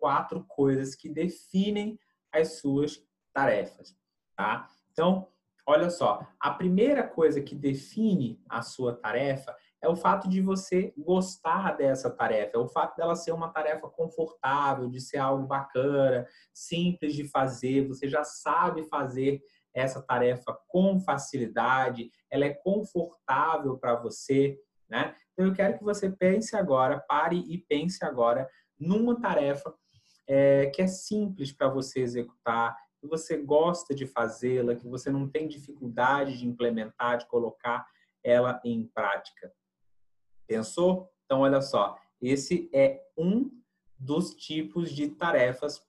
quatro coisas que definem as suas tarefas, tá? Então, olha só, a primeira coisa que define a sua tarefa é o fato de você gostar dessa tarefa, é o fato dela ser uma tarefa confortável, de ser algo bacana, simples de fazer, você já sabe fazer essa tarefa com facilidade, ela é confortável para você, né? Então eu quero que você pense agora, pare e pense agora numa tarefa é, que é simples para você executar, que você gosta de fazê-la, que você não tem dificuldade de implementar, de colocar ela em prática. Pensou? Então, olha só, esse é um dos tipos de tarefas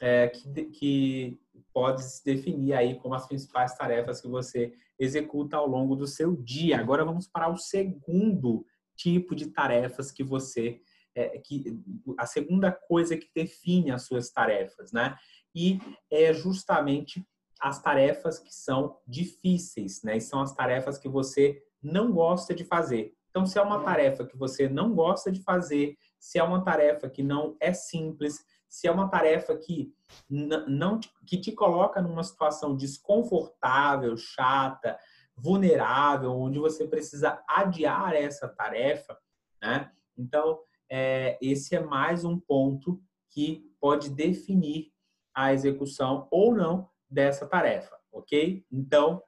é, que, que pode se definir aí como as principais tarefas que você executa ao longo do seu dia. Agora vamos para o segundo tipo de tarefas que você é, que a segunda coisa que define as suas tarefas, né? E é justamente as tarefas que são difíceis, né? E são as tarefas que você não gosta de fazer. Então, se é uma tarefa que você não gosta de fazer, se é uma tarefa que não é simples, se é uma tarefa que não que te coloca numa situação desconfortável, chata, vulnerável, onde você precisa adiar essa tarefa, né? Então, é, esse é mais um ponto que pode definir a execução ou não dessa tarefa, ok? Então,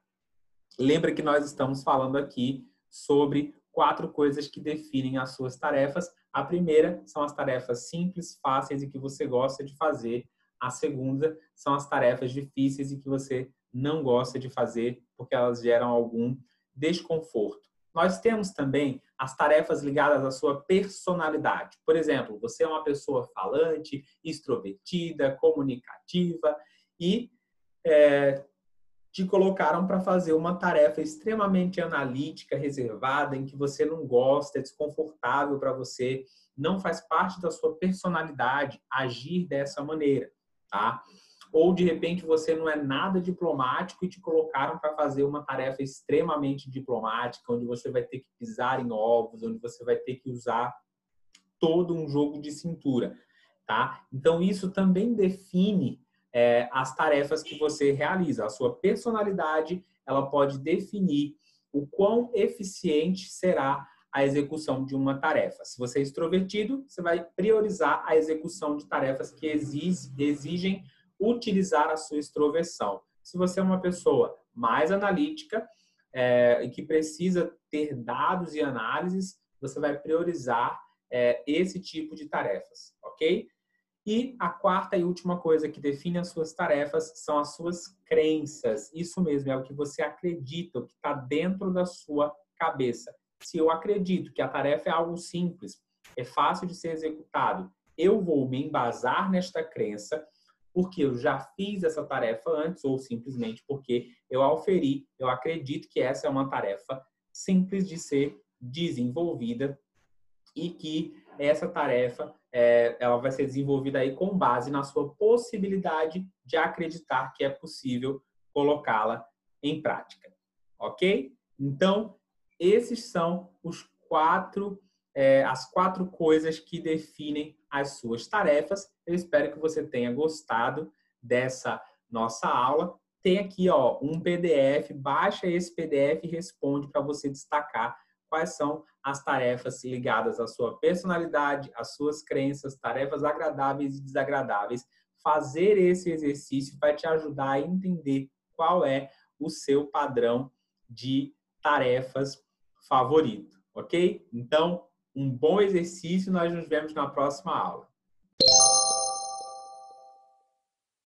lembra que nós estamos falando aqui sobre quatro coisas que definem as suas tarefas. A primeira são as tarefas simples, fáceis e que você gosta de fazer. A segunda são as tarefas difíceis e que você não gosta de fazer porque elas geram algum desconforto. Nós temos também as tarefas ligadas à sua personalidade. Por exemplo, você é uma pessoa falante, extrovertida, comunicativa e é, te colocaram para fazer uma tarefa extremamente analítica, reservada, em que você não gosta, é desconfortável para você, não faz parte da sua personalidade agir dessa maneira, tá? Ou de repente você não é nada diplomático e te colocaram para fazer uma tarefa extremamente diplomática, onde você vai ter que pisar em ovos, onde você vai ter que usar todo um jogo de cintura, tá? Então isso também define é, as tarefas que você realiza. A sua personalidade ela pode definir o quão eficiente será a execução de uma tarefa. Se você é extrovertido, você vai priorizar a execução de tarefas que exigem utilizar a sua extroversão. Se você é uma pessoa mais analítica é, e que precisa ter dados e análises, você vai priorizar é, esse tipo de tarefas, ok? E a quarta e última coisa que define as suas tarefas são as suas crenças. Isso mesmo, é o que você acredita, o que está dentro da sua cabeça. Se eu acredito que a tarefa é algo simples, é fácil de ser executado, eu vou me embasar nesta crença porque eu já fiz essa tarefa antes ou simplesmente porque eu auferi, eu acredito que essa é uma tarefa simples de ser desenvolvida e que essa tarefa é, ela vai ser desenvolvida aí com base na sua possibilidade de acreditar que é possível colocá-la em prática, ok? Então esses são os quatro é, as quatro coisas que definem as suas tarefas. Eu espero que você tenha gostado dessa nossa aula. Tem aqui ó, um PDF, baixa esse PDF e responde para você destacar quais são as tarefas ligadas à sua personalidade, às suas crenças, tarefas agradáveis e desagradáveis. Fazer esse exercício vai te ajudar a entender qual é o seu padrão de tarefas favorito, ok? Então, um bom exercício, nós nos vemos na próxima aula.